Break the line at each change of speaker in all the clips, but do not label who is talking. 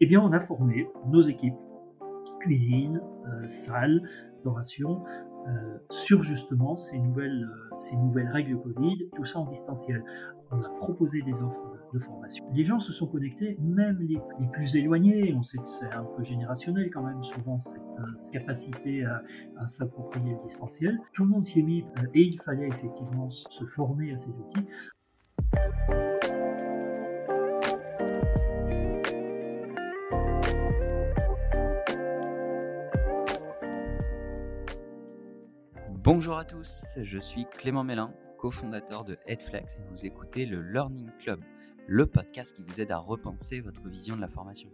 eh bien, on a formé nos équipes, cuisine, euh, salle, restauration, euh, sur justement ces nouvelles, euh, ces nouvelles règles Covid, tout ça en distanciel. On a proposé des offres de, formation. Les gens se sont connectés, même les, plus éloignés. On sait que c'est un peu générationnel quand même, souvent cette, cette capacité à, à s'approprier le distanciel. Tout le monde s'y est mis et il fallait effectivement se former à ces outils.
Bonjour à tous, je suis Clément Mélin, cofondateur de Headflex et vous écoutez le Learning Club, le podcast qui vous aide à repenser votre vision de la formation.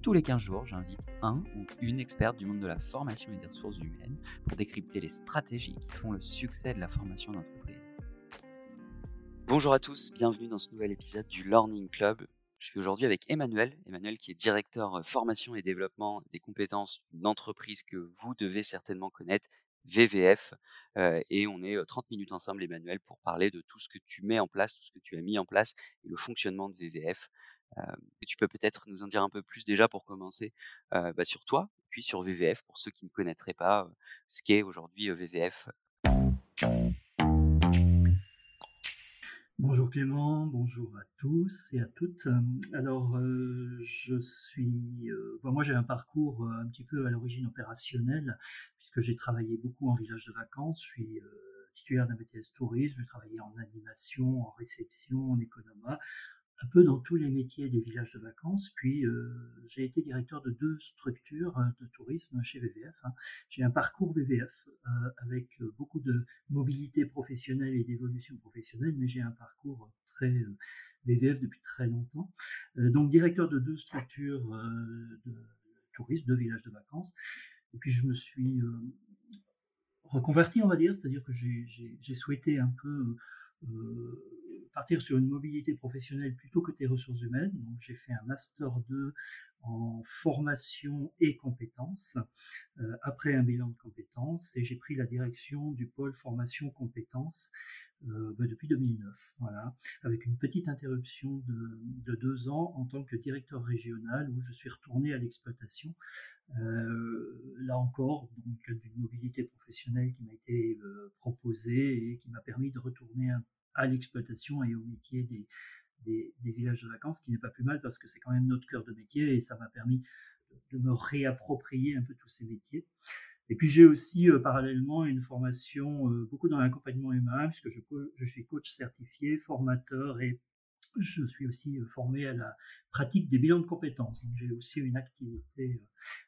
Tous les 15 jours, j'invite un ou une experte du monde de la formation et des ressources humaines pour décrypter les stratégies qui font le succès de la formation d'entreprise. Bonjour à tous, bienvenue dans ce nouvel épisode du Learning Club. Je suis aujourd'hui avec Emmanuel, Emmanuel qui est directeur formation et développement des compétences d'entreprise que vous devez certainement connaître VVF. et on est 30 minutes ensemble, Emmanuel, pour parler de tout ce que tu mets en place, tout ce que tu as mis en place et le fonctionnement de VVF. tu peux peut-être nous en dire un peu plus déjà pour commencer bah, sur toi, puis sur VVF, pour ceux qui ne connaîtraient pas ce qu'est aujourd'hui VVF.
Bonjour Clément, bonjour à tous et à toutes. Alors, euh, je suis. Euh, moi, j'ai un parcours euh, un petit peu à l'origine opérationnelle, puisque j'ai travaillé beaucoup en village de vacances. Je suis titulaire d'un BTS tourisme, j'ai travaillé en animation, en réception, en économat, un peu dans tous les métiers des villages de vacances. Puis euh, j'ai été directeur de deux structures euh, de tourisme chez VVF. Hein. J'ai un parcours VVF euh, avec beaucoup de mobilité professionnelle et d'évolution professionnelle, mais j'ai un parcours très VVF depuis très longtemps. donc directeur de deux structures de tourisme, deux villages de vacances. Et puis je me suis reconverti, on va dire, c'est-à-dire que j'ai souhaité un peu partir sur une mobilité professionnelle plutôt que des ressources humaines. J'ai fait un master 2 en formation et compétences, euh, après un bilan de compétences, et j'ai pris la direction du pôle formation compétences euh, bah, depuis 2009, voilà, avec une petite interruption de, de, deux ans en tant que directeur régional où je suis retourné à l'exploitation. Euh, là encore, donc d'une mobilité professionnelle qui m'a été proposée et qui m'a permis de retourner un à l'exploitation et au métier des, villages de vacances, ce qui n'est pas plus mal parce que c'est quand même notre cœur de métier et ça m'a permis de, me réapproprier un peu tous ces métiers. Et puis j'ai aussi euh, parallèlement une formation euh, beaucoup dans l'accompagnement humain, puisque je, suis coach certifié, formateur et je suis aussi euh, formé à la pratique des bilans de compétences. J'ai aussi une activité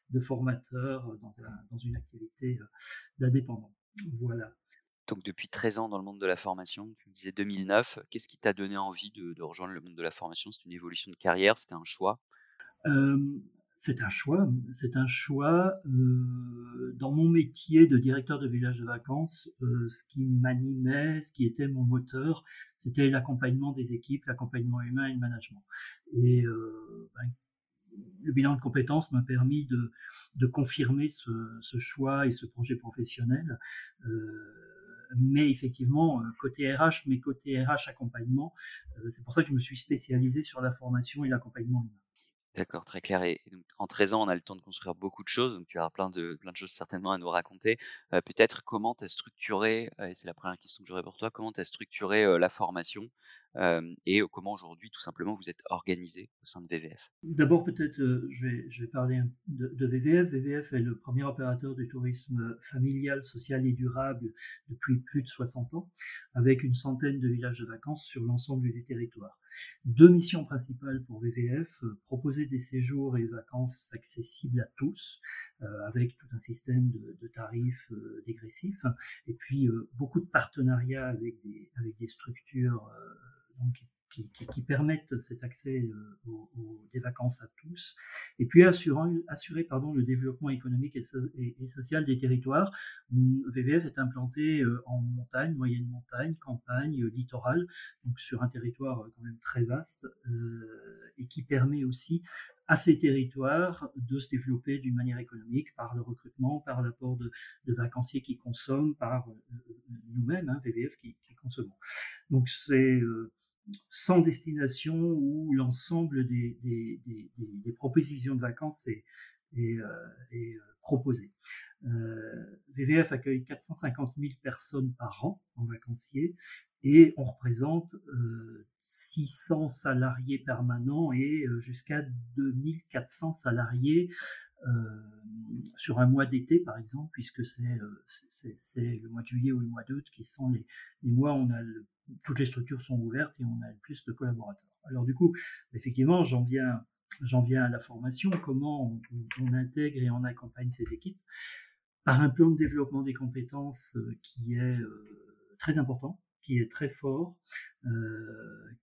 de formateur dans une activité d'indépendant. Voilà.
Donc depuis 13 ans dans le monde de la formation, tu me disais 2009, qu'est-ce qui t'a donné envie de, rejoindre le monde de la formation? C'est une évolution de carrière, c'était un choix?
C'est un choix, c'est un choix. dans mon métier de directeur de village de vacances, ce qui m'animait, ce qui était mon moteur, c'était l'accompagnement des équipes, l'accompagnement humain et le management. Et ben, le bilan de compétences m'a permis de, confirmer ce, choix et ce projet professionnel mais effectivement, euh, côté RH, mais côté RH accompagnement, euh, c'est pour ça que je me suis spécialisé sur la formation et l'accompagnement humain.
D'accord, très clair. Et donc, en 13 ans, on a le temps de construire beaucoup de choses. Donc, tu auras plein de, plein de choses certainement à nous raconter. Euh, peut-être comment tu as structuré, et c'est la première question que j'aurais pour toi, comment tu as structuré la formation et comment aujourd'hui, tout simplement, vous êtes organisé au sein de VVF
D'abord, peut-être, je, vais, parler de, VVF. VVF est le premier opérateur du tourisme familial, social et durable depuis plus de 60 ans, avec une centaine de villages de vacances sur l'ensemble du territoire. Deux missions principales pour VVF, proposer des séjours et vacances accessibles à tous, avec tout un système de, tarifs dégressifs, et puis beaucoup de partenariats avec des structures qui, permettent cet accès euh, aux, des vacances à tous, et puis assurer, assurer pardon, le développement économique et, social des territoires. VVF est implanté euh, en montagne, moyenne montagne, campagne, euh, littoral, donc sur un territoire quand même très vaste, et qui permet aussi à ces territoires de se développer d'une manière économique par le recrutement, par l'apport de, de, vacanciers qui consomment, par nous-mêmes, hein, VVF, qui, qui consommons. Donc c'est sans destination où l'ensemble des, propositions de vacances est, est, est proposé. VVF accueille 450 000 personnes par an en vacancier et on représente 600 salariés permanents et jusqu'à 2400 salariés sur un mois d'été, par exemple, puisque c'est le mois de juillet ou le mois d'août qui sont les, mois où on a toutes les structures sont ouvertes et on a plus de collaborateurs. Alors du coup, effectivement, j'en viens, j'en viens à la formation, comment on, intègre et on accompagne ces équipes par un plan de développement des compétences qui est très important, qui est très fort,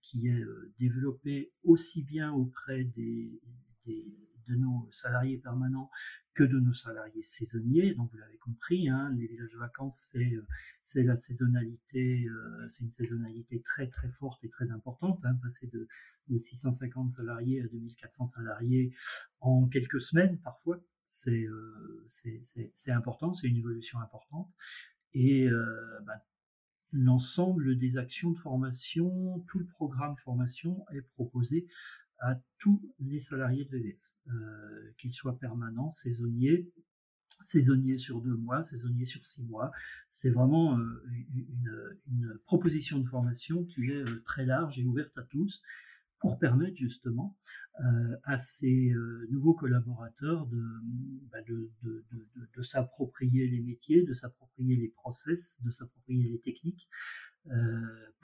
qui est développé aussi bien auprès des, de nos salariés permanents que de nos salariés saisonniers. Donc vous l'avez compris, hein, les villages de vacances, c'est, c'est la saisonnalité, c'est une saisonnalité très très forte et très importante. Hein, passer de, de 650 salariés à 2400 salariés en quelques semaines parfois, c'est, c'est, important, c'est une évolution importante. Et bah, l'ensemble des actions de formation, tout le programme formation est proposé à tous les salariés de VVF, euh, qu'ils soient permanents, saisonniers, saisonniers sur deux mois, saisonniers sur six mois. C'est vraiment euh, une, proposition de formation qui est euh, très large et ouverte à tous pour permettre justement à ces nouveaux collaborateurs bah, de, s'approprier les métiers, de s'approprier les process, de s'approprier les techniques,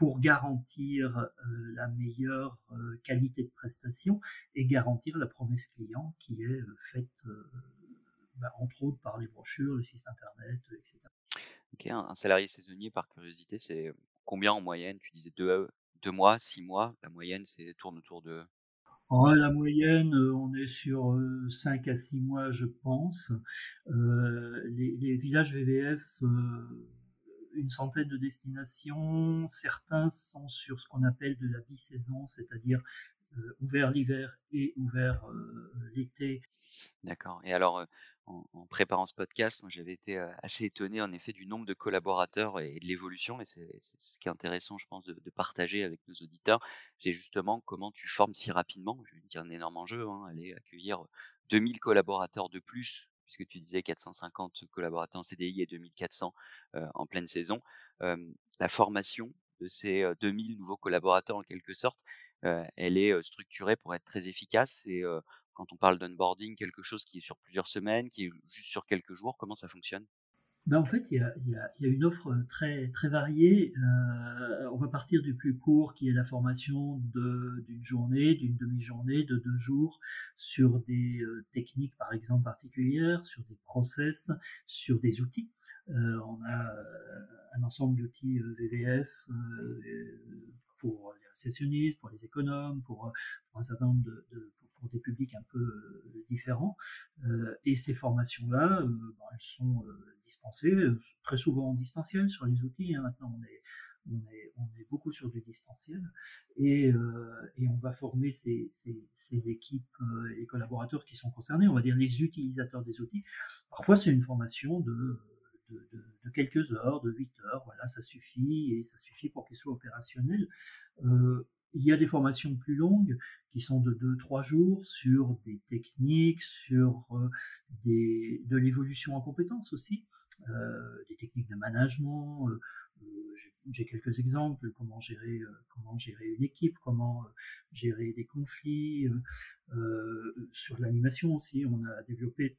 pour garantir euh, la meilleure euh, qualité de prestation et garantir la promesse client qui est faite bah, entre autres par les brochures, le site internet, etc.
Ok, un, salarié saisonnier, par curiosité, c'est combien en moyenne? Tu disais deux, deux mois, six mois. La moyenne, c'est tourne autour de.
Oh, la moyenne, on est sur 5 à 6 mois, je pense. les, les, villages VVF une centaine de destinations. Certains sont sur ce qu'on appelle de la bisaison, c'est-à-dire euh, ouvert l'hiver et ouvert euh, l'été.
D'accord. Et alors, euh, en, préparant ce podcast, j'avais été assez étonné en effet du nombre de collaborateurs et, de l'évolution. Et c'est ce qui est intéressant, je pense, de, partager avec nos auditeurs. C'est justement comment tu formes si rapidement. Je vais dire un énorme enjeu, hein, aller accueillir 2000 collaborateurs de plus puisque tu disais 450 collaborateurs en CDI et 2400 en pleine saison. la formation de ces 2000 nouveaux collaborateurs, en quelque sorte, elle est structurée pour être très efficace. Et quand on parle d'onboarding, quelque chose qui est sur plusieurs semaines, qui est juste sur quelques jours, comment ça fonctionne?
Ben en fait, il y, a, une offre très, très variée. Euh, on va partir du plus court, qui est la formation d'une journée, d'une demi-journée, de deux jours, sur des euh, techniques, par exemple, particulières, sur des process, sur des outils. Euh, on a un ensemble d'outils VVF pour les réceptionnistes, pour les économes, pour, pour un certain nombre de, de des publics un peu euh, différents. Euh, et ces formations-là, euh, ben, elles sont dispensées très souvent en distanciel sur les outils. Hein. Maintenant, on est, on est, on est, beaucoup sur du distanciel et, et on va former ces, ces, équipes et collaborateurs qui sont concernés, on va dire les utilisateurs des outils. Parfois, c'est une formation de, de, quelques heures, de 8 heures, voilà, ça suffit et ça suffit pour qu'ils soient opérationnels. Il y a des formations plus longues qui sont de 2-3 jours sur des techniques, sur euh, de l'évolution en compétences aussi, euh, des techniques de management. Euh, j'ai quelques exemples, comment gérer, comment gérer une équipe, comment gérer des conflits. sur l'animation aussi, on a développé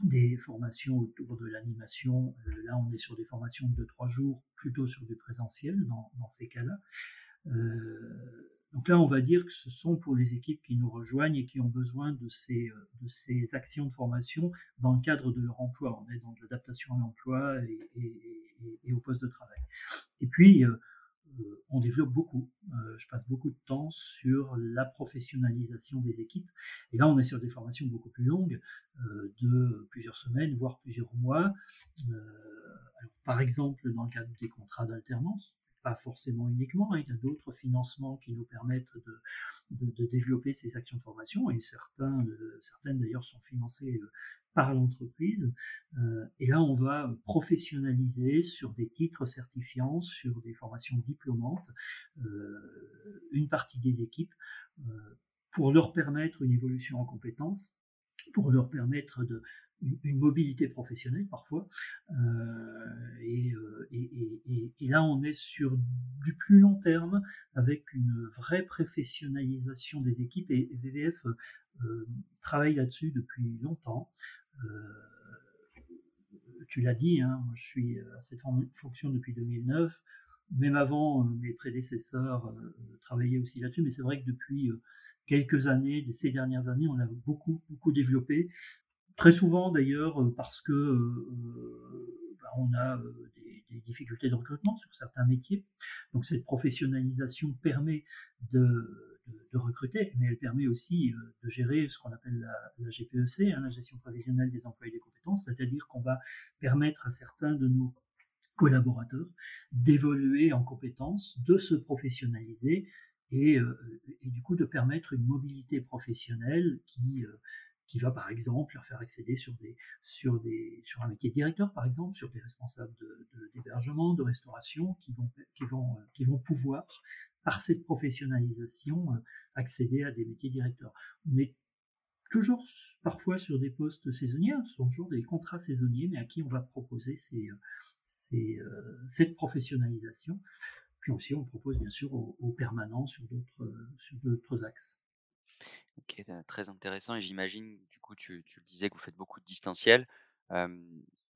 des formations autour de l'animation. là, on est sur des formations de 2-3 jours, plutôt sur du présentiel dans ces cas-là. Euh, donc là, on va dire que ce sont pour les équipes qui nous rejoignent et qui ont besoin de ces, euh, de actions de formation dans le cadre de leur emploi. On est dans l'adaptation à l'emploi et, et, au poste de travail. Et puis, euh, on développe beaucoup. je passe beaucoup de temps sur la professionnalisation des équipes. Et là, on est sur des formations beaucoup plus longues, de plusieurs semaines, voire plusieurs mois. par exemple, dans le cadre des contrats d'alternance, forcément uniquement, hein, il y a d'autres financements qui nous permettent de, développer ces actions de formation, et certains, certaines d'ailleurs sont financées par l'entreprise. et là, on va professionnaliser sur des titres certifiants, sur des formations diplômantes, une partie des équipes pour leur permettre une évolution en compétences, pour leur permettre de, une, mobilité professionnelle parfois. Euh, euh, et, là, on est sur du plus long terme avec une vraie professionnalisation des équipes et VVF euh, travaille là-dessus depuis longtemps. tu l'as dit, hein, je suis à cette fonction depuis 2009. Même avant, mes prédécesseurs travaillaient aussi là-dessus, mais c'est vrai que depuis quelques années, ces dernières années, on a beaucoup, beaucoup développé. Très souvent d'ailleurs euh, parce que euh, bah, on a euh, des, difficultés de recrutement sur certains métiers. Donc cette professionnalisation permet de, recruter, mais elle permet aussi de gérer ce qu'on appelle la, GPEC, hein, la gestion prévisionnelle des emplois et des compétences, c'est-à-dire qu'on va permettre à certains de nos collaborateurs d'évoluer en compétences, de se professionnaliser et, du coup de permettre une mobilité professionnelle qui, qui va par exemple leur faire accéder sur, des, sur, des, sur un métier de directeur, par exemple, sur des responsables d'hébergement, de, restauration, qui vont, qui, vont, qui vont pouvoir, par cette professionnalisation, euh, accéder à des métiers directeurs. On est toujours parfois sur des postes saisonniers, ce sont toujours des contrats saisonniers, mais à qui on va proposer euh, cette professionnalisation. Puis aussi, on propose bien sûr aux, aux permanents sur d'autres axes.
OK, très intéressant et j'imagine, du coup, tu le disais que vous faites beaucoup de distanciel,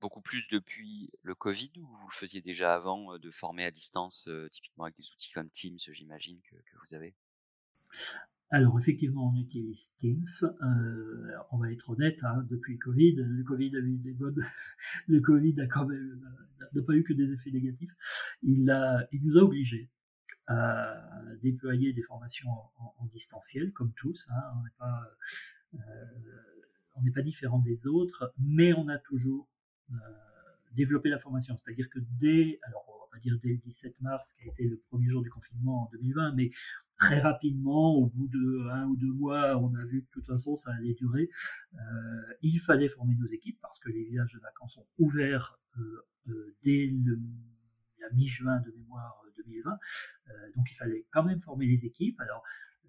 beaucoup plus depuis le covid ou vous le faisiez déjà avant, de former à distance, typiquement avec des outils comme Teams, j'imagine que vous avez?
Alors effectivement, on utilise Teams, on va être honnête, hein, depuis le covid, le covid a eu des bonnes le covid a quand même, n'a pas eu que des effets négatifs. Il il nous a obligés déployer des formations en, distanciel, comme tous. Hein. On n'est pas, euh, différent des autres, mais on a toujours euh, développé la formation. C'est-à-dire que dès, alors on va pas dire dès le 17 mars, qui a été le premier jour du confinement en 2020, mais très rapidement, au bout de un ou deux mois, on a vu que de toute façon ça allait durer. Euh, il fallait former nos équipes parce que les villages de vacances sont ouverts dès la mi-juin de mémoire 2020. Euh, donc il fallait quand même former les équipes. Alors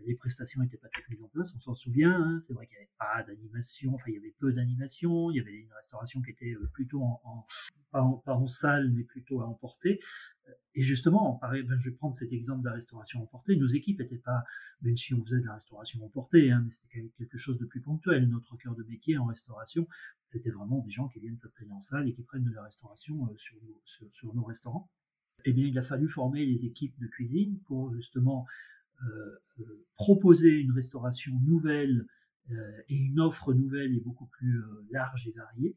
les prestations n'étaient pas toutes mises en place, on s'en souvient. Hein. c'est vrai qu'il n'y avait pas d'animation, enfin il y avait peu d'animation. Il y avait une restauration qui était euh, plutôt en, pas, en salle, mais plutôt à emporter. Euh, et justement, ben, je vais prendre cet exemple de la restauration emportée. Nos équipes n'étaient pas, même si on faisait de la restauration emportée, hein, mais c'était quelque chose de plus ponctuel. Notre cœur de métier en restauration, c'était vraiment des gens qui viennent s'installer en salle et qui prennent de la restauration sur nos restaurants eh bien, il a fallu former les équipes de cuisine pour justement euh, euh, proposer une restauration nouvelle euh, et une offre nouvelle et beaucoup plus large et variée.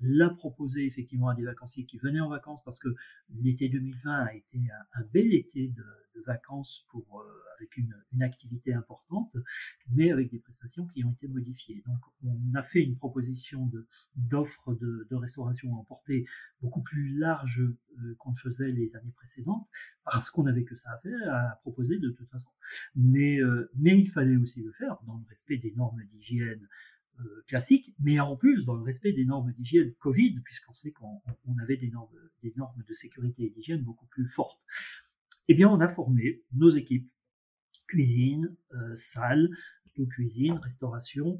La proposer effectivement à des vacanciers qui venaient en vacances parce que l'été 2020 a été un, bel été de, vacances pour, avec une, activité importante, mais avec des prestations qui ont été modifiées. Donc on a fait une proposition d'offre de, de, restauration emportée beaucoup plus large qu'on faisait les années précédentes, parce qu'on n'avait que ça à faire, à proposer de toute façon. Mais, mais il fallait aussi le faire dans le respect des normes d'hygiène euh, classiques, mais en plus dans le respect des normes d'hygiène Covid, puisqu'on sait qu'on avait des normes, de sécurité et d'hygiène beaucoup plus fortes. Eh bien, on a formé nos équipes cuisine, euh, salle, plutôt cuisine, restauration,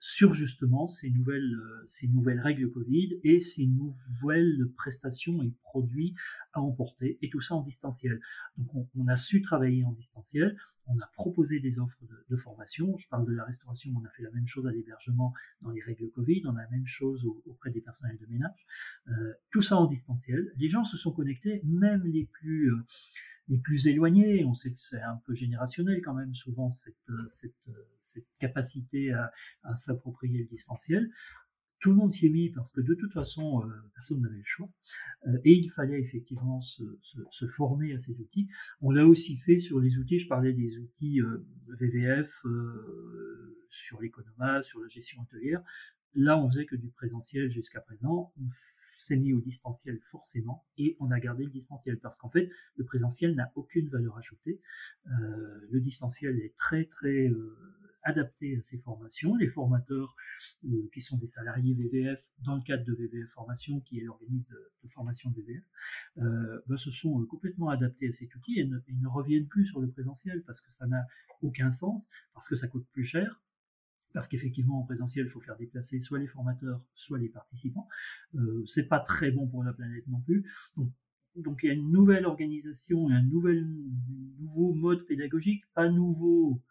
sur justement ces nouvelles, euh, ces nouvelles règles Covid et ces nouvelles prestations et produits à emporter, et tout ça en distanciel. Donc on, a su travailler en distanciel, on a proposé des offres de, formation, je parle de la restauration, on a fait la même chose à l'hébergement dans les règles Covid, on a la même chose auprès des personnels de ménage, euh, tout ça en distanciel. Les gens se sont connectés, même les plus les plus éloignés. On sait que c'est un peu générationnel quand même, souvent, cette, euh, euh, capacité à, s'approprier le distanciel. Tout le monde s'y est mis parce que de toute façon, euh, personne n'avait le choix. et il fallait effectivement se, former à ces outils. On l'a aussi fait sur les outils, je parlais des outils VVF, sur l'économat, sur la gestion hôtelière. Là, on faisait que du présentiel jusqu'à présent. S'est mis au distanciel forcément et on a gardé le distanciel parce qu'en fait, le présentiel n'a aucune valeur ajoutée. Euh, le distanciel est très très euh, adapté à ces formations. Les formateurs euh, qui sont des salariés VVF dans le cadre de VVF Formation, qui est l'organisme de, formation de VVF, ben, se sont complètement adaptés à cet outil et et ne reviennent plus sur le présentiel parce que ça n'a aucun sens, parce que ça coûte plus cher, parce qu'effectivement en présentiel, il faut faire déplacer soit les formateurs, soit les participants. Euh, c'est pas très bon pour la planète non plus. Donc, il y a une nouvelle organisation, un nouveau mode pédagogique, pas nouveau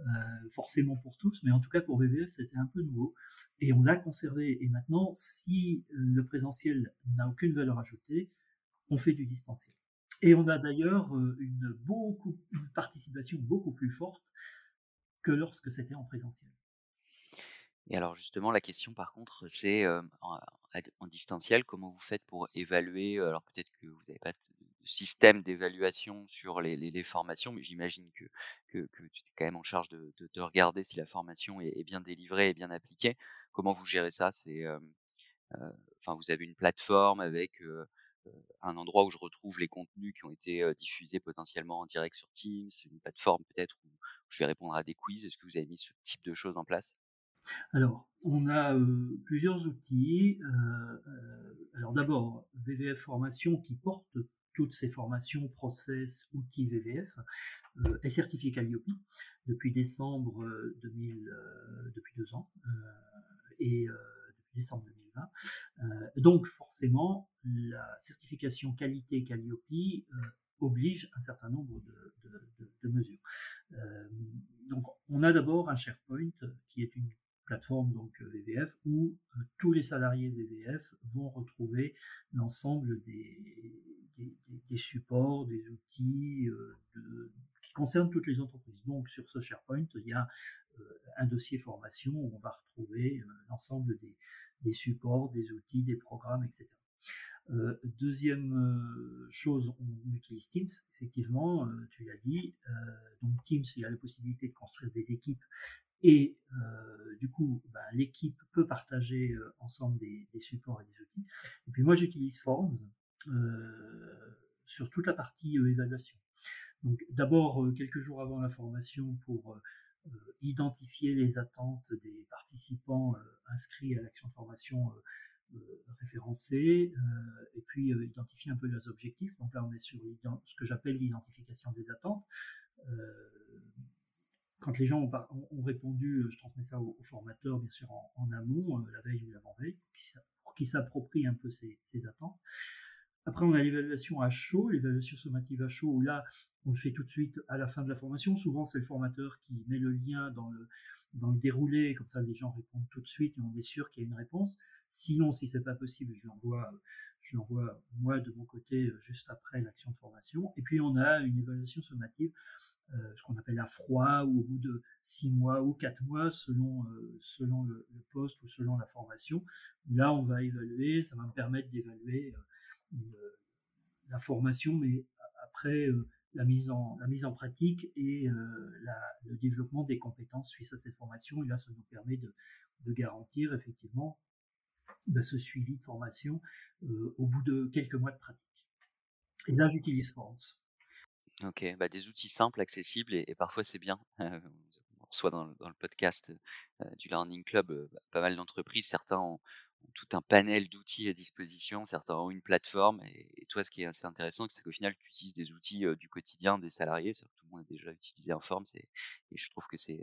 euh, forcément pour tous, mais en tout cas pour VVF, c'était un peu nouveau. Et on l'a conservé. Et maintenant, si le présentiel n'a aucune valeur ajoutée, on fait du distanciel. Et on a d'ailleurs euh, une participation beaucoup plus forte que lorsque c'était en présentiel.
Et alors justement, la question par contre, c'est en, distanciel, comment vous faites pour évaluer Alors peut-être que vous n'avez pas de système d'évaluation sur les, formations, mais j'imagine que, que, tu es quand même en charge de, regarder si la formation est, bien délivrée et bien appliquée. Comment vous gérez ça? C'est, enfin, vous avez une plateforme avec un endroit où je retrouve les contenus qui ont été diffusés potentiellement en direct sur Teams, une plateforme peut-être où je vais répondre à des quiz. Est-ce que vous avez mis ce type de choses en place?
Alors, on a euh, plusieurs outils. Euh, euh, alors d'abord, VVF Formation qui porte toutes ces formations, process, outils VVF, est certifié Calliope depuis décembre 2000, depuis deux ans et depuis décembre 2020. donc forcément, la certification qualité Calliope oblige un certain nombre de mesures. donc on a d'abord un SharePoint qui est une plateforme donc euh, VVF où euh, tous les salariés VVF vont retrouver l'ensemble des, des, supports, des outils euh, qui concernent toutes les entreprises. Donc sur ce SharePoint, il y a un dossier formation où on va retrouver l'ensemble des, supports, des outils, des programmes, etc. deuxième chose, on utilise Teams, effectivement, tu l'as dit. donc Teams, il y a la possibilité de construire des équipes et euh, du coup, bah, l'équipe peut partager euh, ensemble des, supports et des outils. Et puis moi, j'utilise Forms euh, sur toute la partie évaluation. Donc d'abord, quelques jours avant la formation, pour identifier les attentes des participants inscrits à l'action de formation référencée, et puis identifier un peu leurs objectifs. Donc là, on est sur ce que j'appelle l'identification des attentes quand les gens ont, répondu, euh, je transmets ça aux, formateurs, bien sûr, en, amont, euh, la veille ou l'avant-veille, pour qu'ils s'approprient un peu ces, attentes. Après, on a l'évaluation à chaud, l'évaluation sommative à chaud, où là, on le fait tout de suite à la fin de la formation. Souvent, c'est le formateur qui met le lien dans le, déroulé, comme ça, les gens répondent tout de suite et on est sûr qu'il y a une réponse. Sinon, si c'est pas possible, je l'envoie, l'envoie moi de mon côté juste après l'action de formation. Et puis, on a une évaluation sommative euh, ce qu'on appelle à froid ou au bout de six mois ou quatre mois selon, euh, selon le, poste ou selon la formation. Là, on va évaluer, ça va me permettre d'évaluer euh, la formation, mais après la, mise en, la mise en pratique et le développement des compétences suite à cette formation. Et là, ça nous permet de, de garantir effectivement bah, ce suivi de formation au bout de quelques mois de pratique. Et là, j'utilise Forms.
OK, bah, des outils simples, accessibles et parfois c'est bien. on reçoit dans le podcast, du Learning Club, bah, pas mal d'entreprises. Certains ont tout un panel d'outils à disposition, certains ont une plateforme et toi, ce qui est assez intéressant, c'est qu'au final, tu utilises des outils, du quotidien des salariés. tout le monde a déjà utilisé Inform, c'est et je trouve que c'est,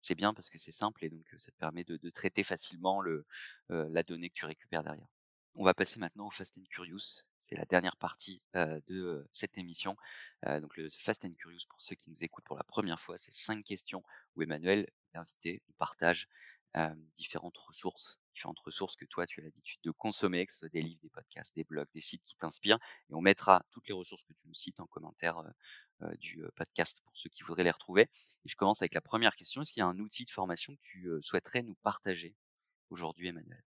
c'est bien parce que c'est simple et donc, ça te permet de traiter facilement le, la donnée que tu récupères derrière. On va passer maintenant au Fast and Curious. C'est la dernière partie de cette émission. donc le Fast and Curious, pour ceux qui nous écoutent pour la première fois, c'est cinq questions où Emmanuel, l'invité, nous partage différentes ressources, différentes ressources que toi tu as l'habitude de consommer, que ce soit des livres, des podcasts, des blogs, des sites qui t'inspirent. Et on mettra toutes les ressources que tu nous cites en commentaire du podcast pour ceux qui voudraient les retrouver. Et je commence avec la première question. Est-ce qu'il y a un outil de formation que tu souhaiterais nous partager aujourd'hui, Emmanuel?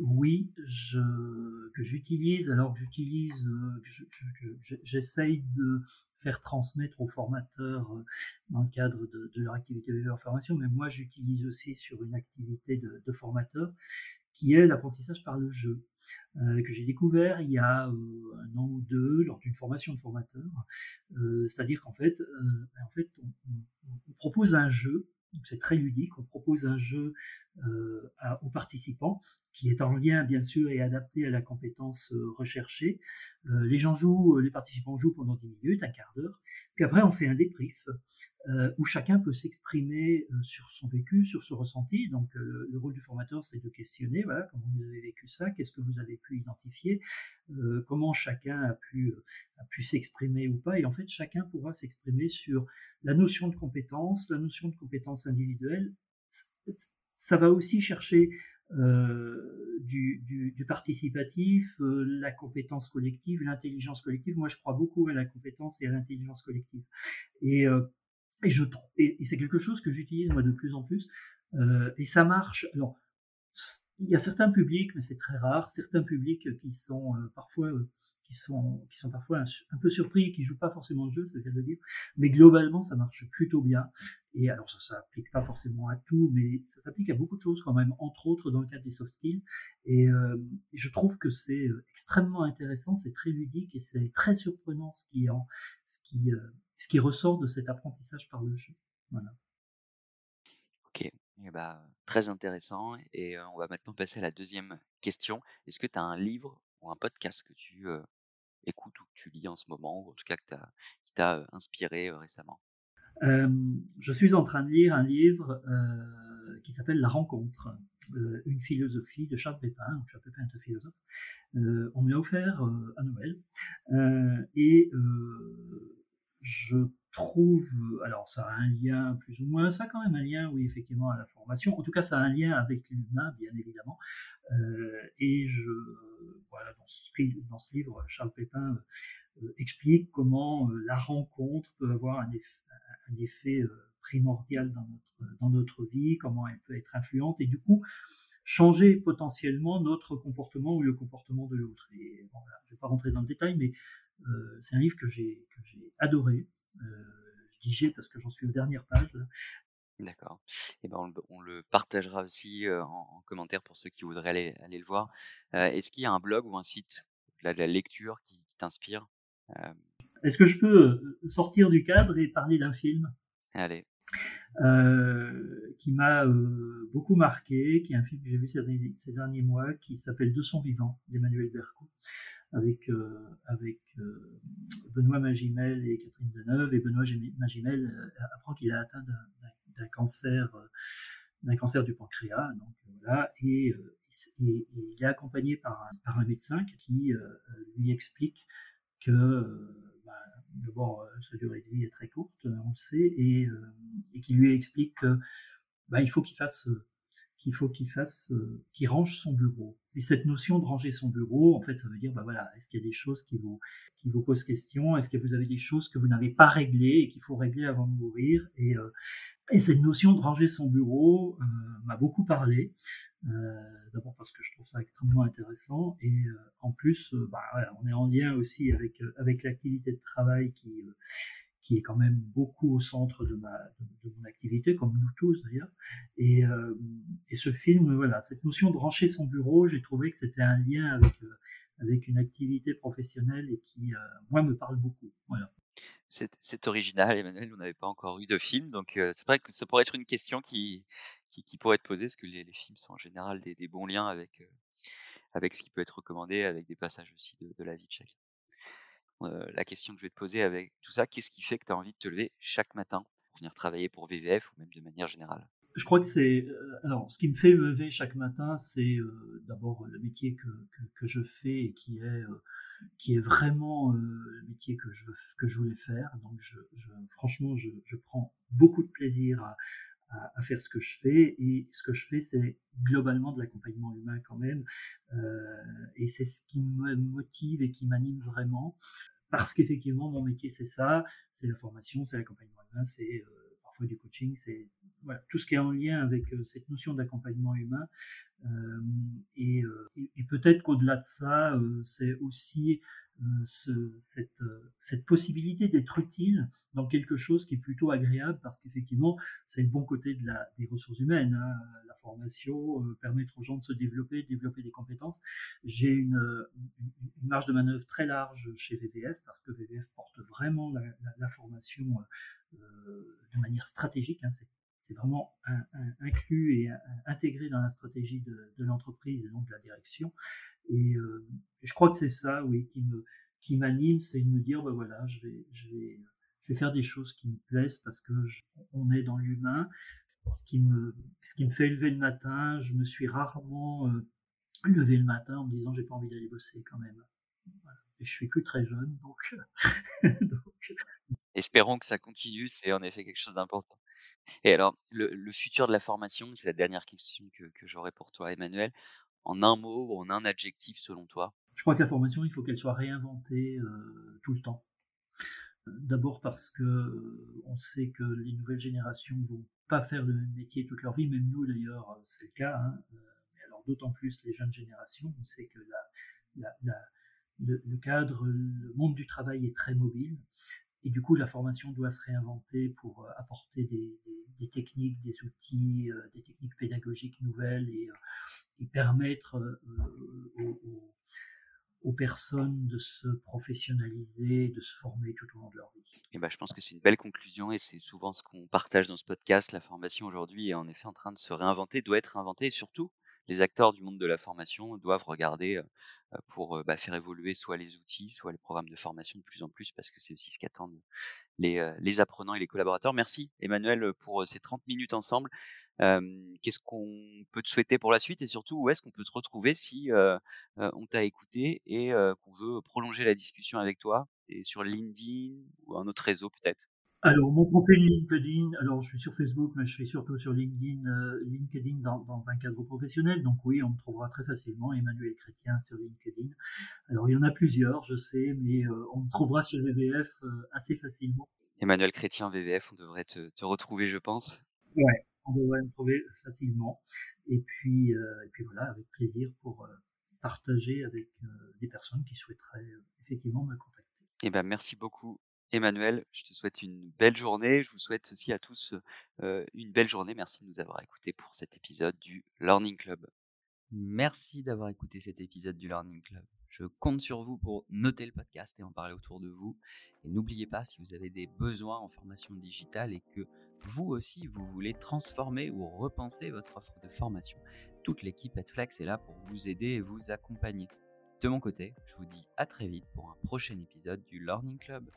Oui, que j'utilise, alors que j'utilise, j'essaye de faire transmettre aux formateurs dans le cadre de, leur activité de formation, mais moi j'utilise aussi sur une activité de, formateur qui est l'apprentissage par le jeu. Euh, que j'ai découvert il y a euh, un an ou deux lors d'une formation de formateur. Euh, c'est-à-dire qu'en fait, en fait on, propose un jeu, c'est très ludique, on propose un jeu aux participants qui est en lien bien sûr et adapté à la compétence recherchée. les gens jouent, les participants jouent pendant 10 minutes, un quart d'heure, puis après on fait un débrief euh, où chacun peut s'exprimer euh, sur son vécu, sur son ressenti. Donc euh, le rôle du formateur, c'est de questionner, voilà, comment vous avez vécu ça, qu'est-ce que vous avez pu identifier, comment chacun a pu s'exprimer ou pas. Et en fait, chacun pourra s'exprimer sur la notion de compétence, la notion de compétence individuelle. Ça va aussi chercher du, du, participatif, la compétence collective, l'intelligence collective. Moi, je crois beaucoup à la compétence et à l'intelligence collective. Et je, et, c'est quelque chose que j'utilise moi de plus en plus. Euh, et ça marche. Alors, il y a certains publics, mais c'est très rare, certains publics qui sont euh, parfois euh, qui sont qui sont parfois un, peu surpris, qui jouent pas forcément le jeu, c'est le cas de le dire. Mais globalement, ça marche plutôt bien. Et alors ça s'applique pas forcément à tout, mais ça s'applique à beaucoup de choses quand même, entre autres dans le cadre des soft skills. Et, euh, je trouve que c'est euh, extrêmement intéressant, c'est très ludique et c'est très surprenant ce qui euh, ressort de cet apprentissage par le jeu. Voilà.
Ok, eh bah, très intéressant. Et on va maintenant passer à la deuxième question. Est-ce que tu as un livre ou un podcast que tu écoutes ou que tu lis en ce moment, ou en tout cas qui t'a inspiré récemment?
Je suis en train de lire un livre qui s'appelle La rencontre, une philosophie de Charles Pépin. Charles Pépin est un philosophe. on me l'a offert à Noël. et je trouve, alors ça a un lien plus ou moins, ça a quand même un lien, oui, effectivement, à la formation. En tout cas, ça a un lien avec l'humain, bien évidemment. Euh, et je, voilà, dans ce, livre, Charles Pépin euh, explique comment euh, la rencontre peut avoir un effet, primordial dans notre, dans notre vie, comment elle peut être influente, et du coup, changer potentiellement notre comportement ou le comportement de l'autre. Et bon, je ne vais pas rentrer dans le détail, mais euh, c'est un livre que j'ai adoré. Euh, je dis j'ai parce que j'en suis aux dernières pages.
D'accord. Et ben on, le partagera aussi en, commentaire pour ceux qui voudraient aller, aller le voir. Est-ce qu'il y a un blog ou un site de la, lecture qui, t'inspire?
Est-ce que je peux sortir du cadre et parler d'un film?
Allez.
qui m'a beaucoup marqué, qui est un film que j'ai vu ces, ces, derniers mois, qui s'appelle De son vivant d'Emmanuel Berco avec, euh, avec euh, Benoît Magimel et Catherine Deneuve. Et Benoît Magimel euh, apprend qu'il a atteint d'un cancer, cancer du pancréas. Donc, voilà, et, il est accompagné par un, par un médecin qui lui explique que bah, d'abord sa durée de vie est très courte, on le sait, et, et qui lui explique qu'il bah, faut qu'il fasse qu'il faut qu'il fasse, euh, qu'il range son bureau. Et cette notion de ranger son bureau, en fait, ça veut dire, bah voilà, est-ce qu'il y a des choses qui vous, qui vous posent question? Est-ce que vous avez des choses que vous n'avez pas réglées et qu'il faut régler avant de mourir? Et, euh, et, cette notion de ranger son bureau euh, m'a beaucoup parlé. D'abord parce que je trouve ça extrêmement intéressant et en plus, bah, on est en lien aussi avec avec l'activité de travail qui qui est quand même beaucoup au centre de, ma, de, mon activité, comme nous tous d'ailleurs. Et, euh, et, ce film, voilà, cette notion de rancher son bureau, j'ai trouvé que c'était un lien avec, euh, avec une activité professionnelle et qui, euh, moi, me parle beaucoup. Voilà.
C'est original, Emmanuel. On n'avait pas encore eu de film, donc c'est vrai que ça pourrait être une question qui, qui, pourrait être posée, parce que les, films sont en général des, des bons liens avec, avec ce qui peut être recommandé, avec des passages aussi de, de la vie de chacun? La question que je vais te poser avec tout ça, qu'est-ce qui fait que tu as envie de te lever chaque matin pour venir travailler pour VVF ou même de manière générale?
Je crois que c'est alors ce qui me fait lever chaque matin, c'est d'abord le métier que, que, je fais et qui est qui est vraiment le métier que je que je voulais faire. Donc franchement je, prends beaucoup de plaisir à, à, faire ce que je fais. Et ce que je fais, c'est globalement de l'accompagnement humain quand même. Euh, et c'est ce qui me motive et qui m'anime vraiment. Parce qu'effectivement, mon métier, c'est ça. C'est la formation, c'est l'accompagnement humain, c'est euh, parfois du coaching, c'est tout ce qui est en lien avec cette notion d'accompagnement humain. et, et peut-être qu'au-delà de ça, c'est aussi ce, cette, possibilité d'être utile dans quelque chose qui est plutôt agréable parce qu'effectivement, c'est le bon côté de la, des ressources humaines. Hein. La formation, euh, permettre aux gens de se développer, de développer des compétences. J'ai une, marge de manœuvre très large chez VVF parce que VVF porte vraiment la, formation euh, de manière stratégique. Hein. Vraiment un, inclus et intégré dans la stratégie de, l'entreprise et donc de la direction. Et euh, je crois que c'est ça, oui, qui me qui m'anime, c'est de me dire, ben voilà, je vais, faire des choses qui me plaisent parce que on est dans l'humain. Ce qui me, fait lever le matin, je me suis rarement euh, levé le matin en me disant j'ai pas envie d'aller bosser quand même. Et je suis plus très jeune, donc,
Espérons que ça continue, c'est en effet quelque chose d'important. Et alors, le, futur de la formation, c'est la dernière question que, que j'aurais pour toi, Emmanuel en un mot ou en un adjectif selon toi?
Je crois que la formation, il faut qu'elle soit réinventée euh, tout le temps. D'abord parce que euh, on sait que les nouvelles générations vont pas faire le même métier toute leur vie, même nous d'ailleurs, euh, c'est le cas. Hein. Mais alors d'autant plus les jeunes générations, on sait que la, le, cadre, le monde du travail est très mobile. Et du coup, la formation doit se réinventer pour apporter des, techniques, des outils, des techniques pédagogiques nouvelles et, et permettre euh, aux, personnes de se professionnaliser, de se former tout au long de leur vie.
Et ben, je pense que c'est une belle conclusion et c'est souvent ce qu'on partage dans ce podcast. La formation aujourd'hui est en effet en train de se réinventer, doit être réinventée et surtout, les acteurs du monde de la formation doivent regarder pour bah, faire évoluer soit les outils, soit les programmes de formation de plus en plus, parce que c'est aussi ce qu'attendent les, les, apprenants et les collaborateurs. Merci Emmanuel pour ces 30 minutes ensemble. Qu'est-ce qu'on peut te souhaiter pour la suite? Et surtout où est-ce qu'on peut te retrouver si on t'a écouté et qu'on veut prolonger la discussion avec toi et sur LinkedIn ou un autre réseau peut-être?
Alors, mon profil LinkedIn, alors je suis sur Facebook, mais je suis surtout sur LinkedIn, LinkedIn dans, dans, un cadre professionnel. Donc oui, on me trouvera très facilement, Emmanuel Chrétien sur LinkedIn. Alors il y en a plusieurs, je sais, mais on me trouvera sur VVF assez facilement.
Emmanuel Chrétien VVF, on devrait te, te retrouver, je pense.
Ouais, on devrait me trouver facilement. Et puis, euh, et puis voilà, avec plaisir pour euh, partager avec euh, des personnes qui souhaiteraient effectivement me contacter.
Eh ben, merci beaucoup. Emmanuel, je te souhaite une belle journée. Je vous souhaite aussi à tous une belle journée. Merci de nous avoir écoutés pour cet épisode du Learning Club. Merci d'avoir écouté cet épisode du Learning Club. Je compte sur vous pour noter le podcast et en parler autour de vous. Et n'oubliez pas, si vous avez des besoins en formation digitale et que vous aussi, vous voulez transformer ou repenser votre offre de formation, toute l'équipe Edflex est là pour vous aider et vous accompagner. De mon côté, je vous dis à très vite pour un prochain épisode du Learning Club.